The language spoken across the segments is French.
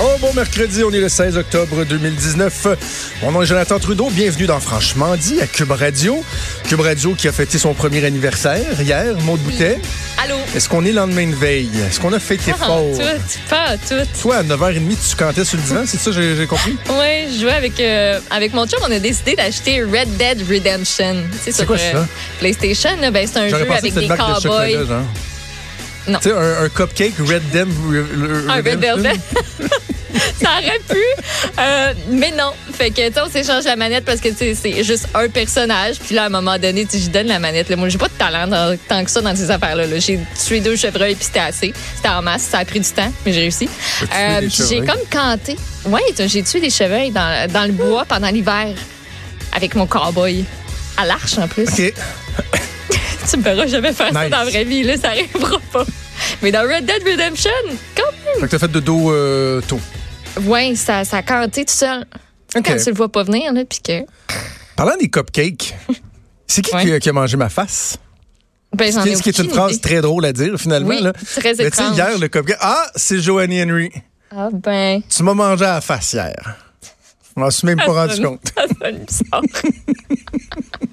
Oh, bon mercredi, on est le 16 octobre 2019. Mon nom est Jonathan Trudeau. Bienvenue dans Franchement dit à Cube Radio. Cube Radio qui a fêté son premier anniversaire hier, Maud Boutet. Allô? Est-ce qu'on est lendemain de veille? Est-ce qu'on a fêté Pas fort? tout, pas tout. Toi, à 9h30, tu cantais sur le divan, c'est ça, j'ai j'ai compris? Ouais, je jouais avec, euh, avec mon chum, on a décidé d'acheter Red Dead Redemption. Sur, quoi euh, ça? PlayStation, là, ben, c'est un jeu avec des de Tu sais, un, un cupcake Red Dem... Un Red Velvet. Ça aurait pu. Euh, mais non. Fait que, tu sais, on s'échange la manette parce que, tu c'est juste un personnage. Puis là, à un moment donné, tu je donne la manette. Là. Moi, j'ai pas de talent dans- tant que ça dans ces affaires-là. là. J'ai tué deux chevreuils puis c'était assez. C'était en masse. Ça a pris du temps, mais j'ai réussi. Euh, j'ai comme canté. Oui, j'ai tué des chevreuils dans, dans le bois pendant l'hiver avec mon cowboy. À l'arche, en plus. OK. Tu me verras jamais faire ça dans la vraie vie. Là, ça arrivera pas. Mais dans Red Dead Redemption, quand Fait que t'as fait de dos euh, tôt. Ouais, ça, ça a canté tout seul. Tu sais, OK. Quand tu le vois pas venir, là, puis que. Parlant des cupcakes, c'est qui Ouais. qui, a- qui a mangé ma face? Ben, Ce j'en qui, ai ce qui est une phrase très drôle à dire, finalement. Oui, là. très Mais tu sais, étrange. hier, le cupcake... Ah, c'est Joanny Henry. Ah, ben. Tu m'as mangé à la face hier. Je m'en suis même pas rendu compte. Ça sonne bizarre.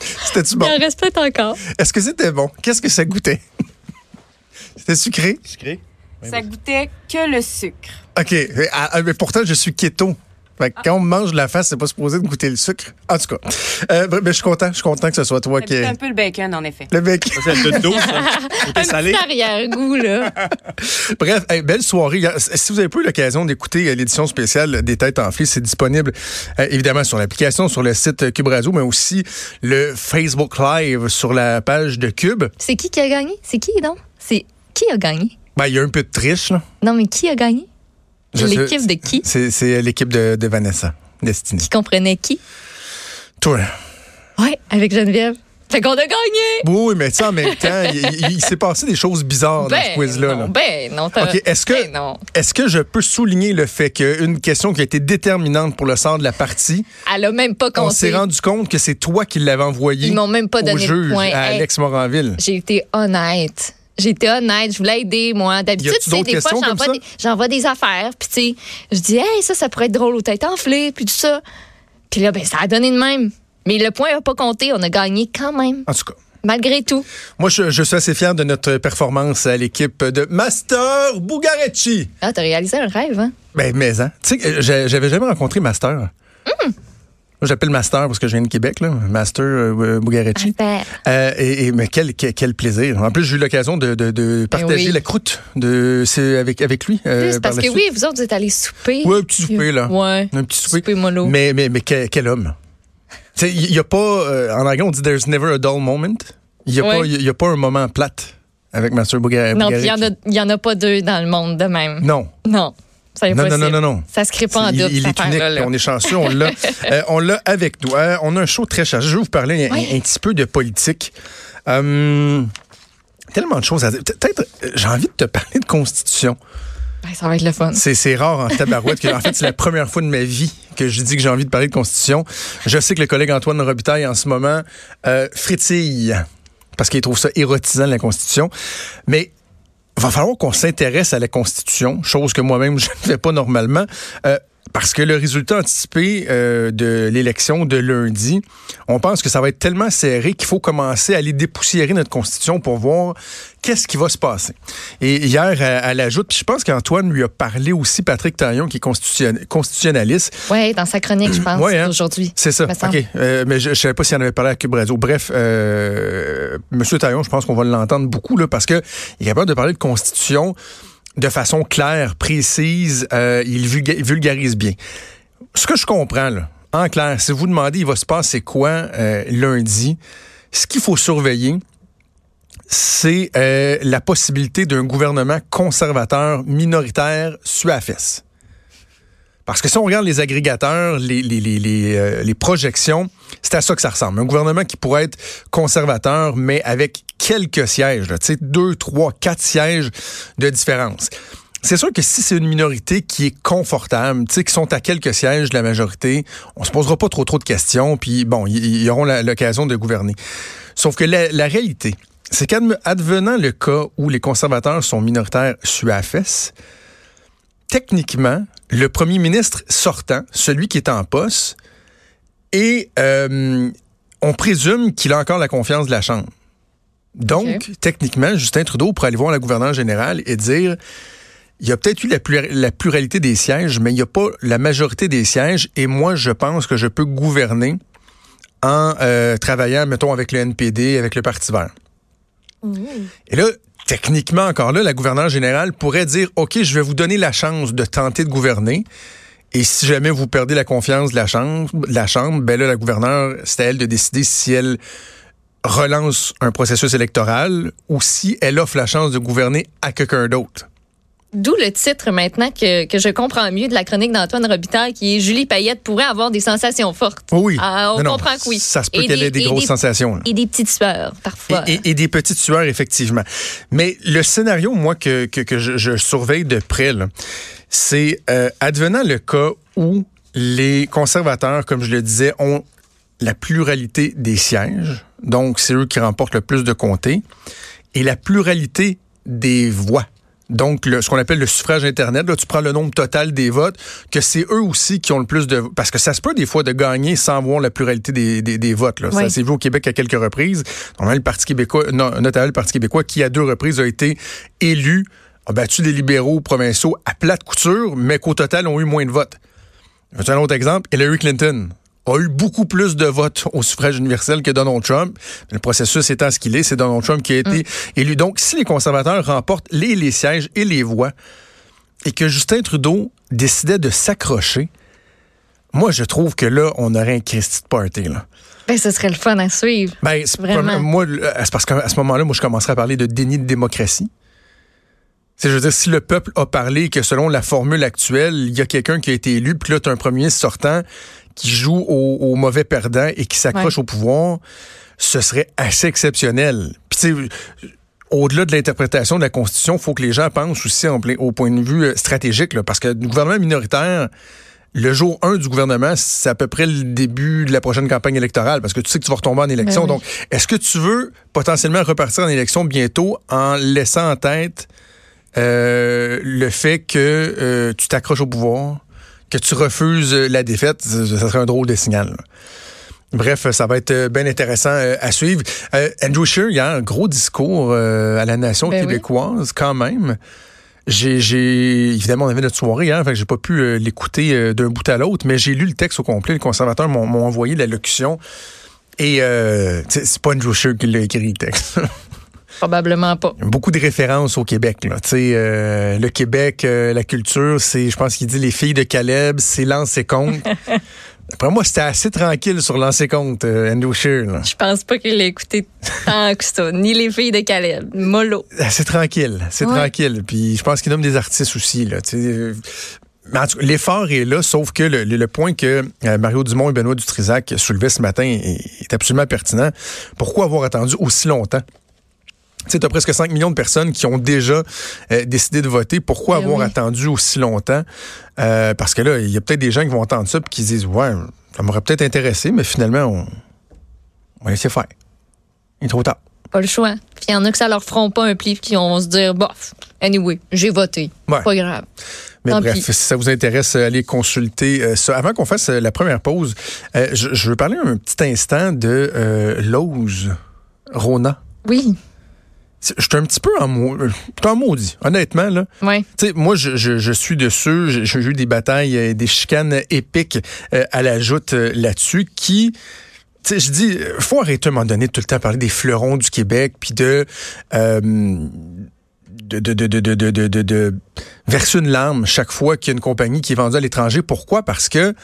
C'était-tu Il bon? en reste peut-être encore. Est-ce que c'était bon? Qu'est-ce que ça goûtait? C'était sucré? Sucré? Ça goûtait que le sucre. OK. Ah, ah, Mais pourtant, je suis keto. Fait que quand on me mange de la face, c'est pas supposé de goûter le sucre. En tout cas, euh, ben, je suis content. Je suis content que ce soit toi Ça qui ait un peu le bacon, en effet. le. Ça, c'est le dos, ça. C'était Un salé. arrière-goût, là. Bref, hey, belle soirée. Si vous avez pas eu l'occasion d'écouter euh, l'édition spéciale des Têtes enflées, c'est disponible euh, évidemment sur l'application, sur le site Cube Radio, mais aussi le Facebook Live sur la page de Cube. C'est qui qui a gagné? C'est qui, donc? C'est qui a gagné? Ben, il y a un peu de triche, là. Non, mais qui a gagné? L'équipe de qui? C'est l'équipe de, de Vanessa, Destiny. Qui comprenait qui? Toi. Ouais, avec Geneviève. Fait qu'on a gagné! Oui, mais tu sais, en même temps, il, s'est passé des choses bizarres dans ce quiz-là. non, là. ben non. t'as- OK, est-ce que- Ben. Est-ce que je peux souligner le fait qu'une question qui a été déterminante pour le sort de la partie, Elle a même pas on s'est compté. rendu compte que c'est toi qui l'avais envoyé Ils m'ont même pas au donné de juge, point. à Hey. Alex Moranville. J'ai été honnête. Été honnête, je voulais aider, moi. D'habitude, tu sais, des fois, j'envoie des, j'envoie des affaires, puis tu sais, je dis, hey, ça, ça pourrait être drôle aux têtes enflées, puis tout ça. Puis là, ben, ça a donné de même. Mais le point n'a pas compté, on a gagné quand même, En tout cas. malgré tout. Moi, je, je suis assez fier de notre performance à l'équipe de Master Bugarecci. Ah, t'as réalisé un rêve, hein? Ben, mais, hein. Tu sais, j'avais jamais rencontré Master. Hmm. Moi, j'appelle Master parce que je viens de Québec, là. Master euh, Bugarecci. Master. Euh, et, et- mais quel, quel, quel plaisir. En plus, j'ai eu l'occasion de, de, de partager oui. la croûte de, avec, avec lui. euh, par parce la que suite. oui, vous autres, vous êtes allés souper. Ouais, un petit souper, là. Ouais. Un petit souper. Souper mollo. Mais, mais, mais quel, quel homme. Il n'y a pas, euh, en anglais, on dit there's never a dull moment. Il n'y a, Ouais. pas- y a pas un moment plate avec Master Buga- non, il y, Bugarecci. en en a pas deux dans le monde de même. Non. Non. C'est Non, non, non, non, non. Ça se crée pas en il, double, il cette est unique. là. On est chanceux, on l'a, euh, on l'a avec nous. Euh, on a un show très chargé. Je vais vous parler un, petit peu de politique. Euh, tellement de choses à dire. Peut-être, j'ai envie de te parler de constitution. Ben, ça va être le fun. C'est, c'est rare en tabarouette. que- en fait, c'est la première fois de ma vie que je dis que j'ai envie de parler de constitution. Je sais que le collègue Antoine Robitaille, en ce moment, frétille parce qu'il trouve ça érotisant, la constitution. Mais va falloir qu'on s'intéresse à la Constitution, chose que moi-même je ne fais pas normalement. euh, parce que le résultat anticipé euh, de l'élection de lundi, on pense que ça va être tellement serré qu'il faut commencer à aller dépoussiérer notre Constitution pour voir qu'est-ce qui va se passer. Et hier, elle, elle ajoute, puis je pense qu'Antoine lui a parlé aussi, Patrick Taillon, qui est constitution- constitutionnaliste. Oui, dans sa chronique, je pense, Ouais, hein? aujourd'hui. C'est ça. OK. Euh, mais je ne savais pas s'il en avait parlé à Cube Radio. Bref, euh, M. Taillon, je pense qu'on va l'entendre beaucoup là, parce qu'il est capable de parler de constitution de façon claire, précise. euh, il vulga- vulgarise bien. Ce que je comprends, en clair, si vous demandez il va se passer quoi euh, lundi, ce qu'il faut surveiller, c'est euh, la possibilité d'un gouvernement conservateur minoritaire suafesse. Parce que si on regarde les agrégateurs, euh, les projections, c'est à ça que ça ressemble. Un gouvernement qui pourrait être conservateur, mais avec quelques sièges, tu sais, deux, trois, quatre sièges de différence. C'est sûr que si c'est une minorité qui est confortable, tu sais, qui sont à quelques sièges de la majorité, on se posera pas trop trop de questions, puis bon, ils, auront l'occasion de gouverner. Sauf que la, la réalité, c'est qu'advenant le cas où les conservateurs sont minoritaires suafes, techniquement, le premier ministre sortant, celui qui est en poste, et euh, on présume qu'il a encore la confiance de la Chambre. Donc, techniquement, Justin Trudeau pourrait aller voir la gouverneure générale et dire il y a peut-être eu la, pluralité des sièges, mais il n'y a pas la majorité des sièges. Et moi, je pense que je peux gouverner en euh, travaillant, mettons, avec le NPD, avec le Parti vert. Et là, techniquement, encore là, la gouverneure générale pourrait dire, OK, je vais vous donner la chance de tenter de gouverner. Et si jamais vous perdez la confiance de la Chambre, la chambre ben là, la gouverneure, c'est à elle de décider si elle relance un processus électoral ou si elle offre la chance de gouverner à quelqu'un d'autre. D'où le titre maintenant que, que, je comprends mieux de la chronique d'Antoine Robitaille qui est Julie Payette pourrait avoir des sensations fortes. Oh oui. Ah, on comprend que oui. Ça se peut qu'elle ait des grosses sensations. Et des petites sueurs parfois. Et, des petites sueurs effectivement. Mais le scénario moi que, que, que je, surveille de près c'est euh, advenant le cas où les conservateurs, comme je le disais, ont la pluralité des sièges, donc c'est eux qui remportent le plus de comtés, et la pluralité des voix. Donc, ce qu'on appelle le suffrage Internet, là, tu prends le nombre total des votes, que c'est eux aussi qui ont le plus de... Parce que ça se peut des fois de gagner sans voir la pluralité des, des, votes. Là. Ça s'est vu au Québec à quelques reprises. On le Parti québécois, notamment le Parti québécois, qui à deux reprises a été élu, a battu des libéraux provinciaux à plate couture, mais qu'au total ont eu moins de votes. Un autre exemple, Hillary Clinton a eu beaucoup plus de votes au suffrage universel que Donald Trump. Le processus étant ce qu'il est, c'est Donald Trump qui a été mm. élu. Donc, si les conservateurs remportent les, les sièges et les voix, et que Justin Trudeau décidait de s'accrocher, moi, je trouve que là, on aurait un Christy de party. Là. Ben, ce serait le fun à suivre. Ben, c'est moi, c'est parce qu'à ce moment-là, moi, je commencerais à parler de déni de démocratie. Je veux dire, si le peuple a parlé que selon la formule actuelle, il y a quelqu'un qui a été élu, puis là, tu as un premier sortant qui joue au, mauvais perdant et qui s'accroche au pouvoir, ce serait assez exceptionnel. Puis au-delà de l'interprétation de la Constitution, il faut que les gens pensent aussi au point de vue euh, stratégique, parce que le gouvernement minoritaire, le jour 1 du gouvernement, c'est à peu près le début de la prochaine campagne électorale, parce que tu sais que tu vas retomber en élection. Ben Donc, est-ce que tu veux potentiellement repartir en élection bientôt en laissant en tête euh, le fait que euh, tu t'accroches au pouvoir? Que tu refuses la défaite, ça serait un drôle de signal. Bref, ça va être euh, bien intéressant euh, à suivre. Euh, Andrew Scheer, il y a un gros discours à la nation ben québécoise quand même. J'ai, évidemment, on avait notre soirée, hein, fait que j'ai pas pu l'écouter d'un bout à l'autre, mais j'ai lu le texte au complet. Les conservateurs m'ont envoyé l'allocution. Et c'est pas Andrew Scheer qui l'a écrit le texte. Probablement pas. Beaucoup de références au Québec. Là. Euh, le Québec, euh, la culture, c'est, je pense qu'il dit les filles de Caleb, c'est lancer compte. Après moi, c'était assez tranquille sur lancer compte, euh, Andrew Scheer. Je pense pas qu'il ait écouté tant que ça, ni les filles de Caleb. Mollo. C'est tranquille, c'est tranquille. Puis je pense qu'il nomme des artistes aussi. Là, L'effort est là, sauf que le, point que Mario Dumont et Benoît Dutrisac soulevaient ce matin est absolument pertinent. Pourquoi avoir attendu aussi longtemps? Tu sais, as presque 5 millions de personnes qui ont déjà euh, décidé de voter. Pourquoi ben avoir attendu aussi longtemps? Euh, parce que là, il y a peut-être des gens qui vont entendre ça et qui disent, ouais, ça m'aurait peut-être intéressé, mais finalement, on, va laisser faire. Il est trop tard. Pas le choix. Puis il y en a que ça leur feront pas un pli qui vont se dire, bof, anyway, j'ai voté. Pas grave. Mais bref, si ça vous intéresse, allez consulter euh, ça. Avant qu'on fasse la première pause, je, je, veux parler un petit instant de Lose Rona. Oui. Je suis un petit peu en, maudit, honnêtement. Là. Oui. Moi, je, je, je, suis de ceux, j'ai eu des batailles, euh, des chicanes épiques euh, à la joute euh, là-dessus qui... Je dis, faut arrêter à un moment donné de tout le temps parler des fleurons du Québec, puis de, euh, de, de, de, de, verser une larme chaque fois qu'il y a une compagnie qui est vendue à l'étranger. Pourquoi? Parce que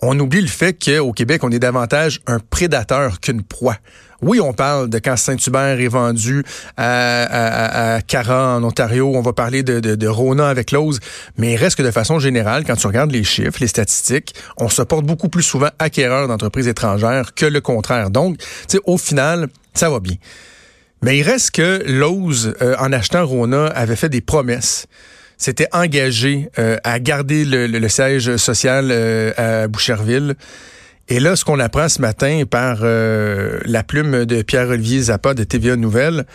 on oublie le fait qu'au Québec, on est davantage un prédateur qu'une proie. Oui, on parle de quand Saint-Hubert est vendu à, à, Cara en Ontario, on va parler de, de, Rona avec Lose, mais il reste que de façon générale, quand tu regardes les chiffres, les statistiques, on se porte beaucoup plus souvent acquéreur d'entreprises étrangères que le contraire. Donc, au final, ça va bien. Mais il reste que Lose, euh, en achetant Rona, avait fait des promesses s'était engagé euh, à garder le, siège social euh, à Boucherville. Et là, ce qu'on apprend ce matin par euh, la plume de Pierre-Olivier Zappa de TVA Nouvelles,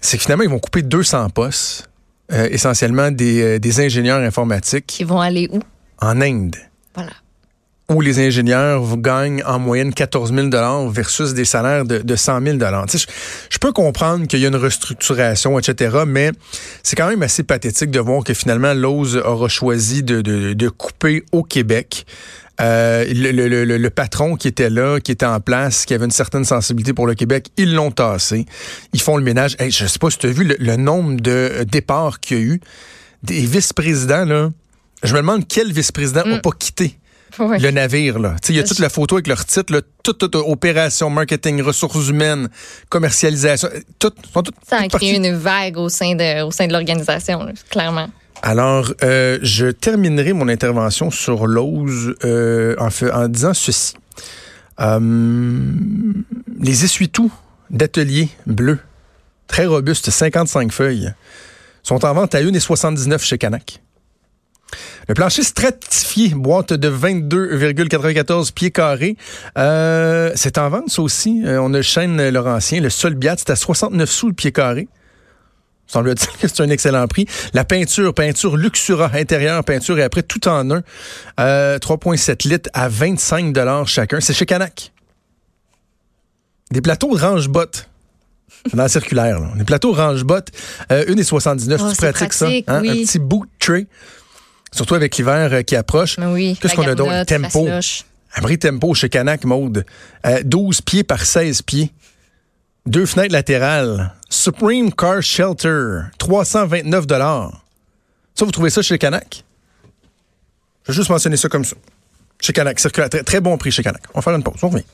c'est que finalement, ils vont couper 200 postes essentiellement des, des ingénieurs informatiques. Qui vont aller où? En Inde. Voilà où les ingénieurs gagnent en moyenne 14 000 versus des salaires de, de 100 000 je, je peux comprendre qu'il y a une restructuration, etc., mais c'est quand même assez pathétique de voir que finalement, Lowe's aura choisi de, de, de couper au Québec. Euh, le, le, le, le, patron qui était là, qui était en place, qui avait une certaine sensibilité pour le Québec, ils l'ont tassé. Ils font le ménage. Hey, je sais pas si tu as vu le, nombre de départs qu'il y a eu. Des vice-présidents, là. Je me demande quel vice-président n'a mm. pas quitté le navire. Là. Il y a toute la photo avec leur titre, là, toute, toute, opération, marketing, ressources humaines, commercialisation, tout, Ça a créé une vague au sein de, au sein de l'organisation, clairement. Alors, euh, je terminerai mon intervention sur l'ose euh, en, en, disant ceci. Euh, les essuie-tout d'atelier bleu, très robustes, 55 feuilles, sont en vente à 1,79 chez Canac. Le plancher stratifié, boîte de 22,94 pieds carrés. Euh, c'est en vente, ça aussi. Euh, on a le chêne Laurentien. Le sol Biat, c'est à 69 sous le pied carré. Semble-t-il que c'est un excellent prix. La peinture, peinture Luxura intérieur, peinture et après tout en un. 3,7 euh, litres à 25 dollars chacun. C'est chez Canac. Des plateaux range-bottes. Dans la circulaire, là. Des plateaux range-bottes. Euh, 1,79. Oh, c'est pratique, ça. Hein? Un petit boot tray. Surtout avec l'hiver euh, qui approche. Qu'est-ce qu'on a d'autre? Tempo. Abri tempo chez Canac Mode. 12 pieds par 16 pieds. Deux fenêtres latérales. Supreme Car Shelter. 329 Ça, vous trouvez ça chez Canac? Je vais juste mentionner ça comme ça. Chez Canac. Très, très bon prix chez Canac. On va faire une pause. On revient.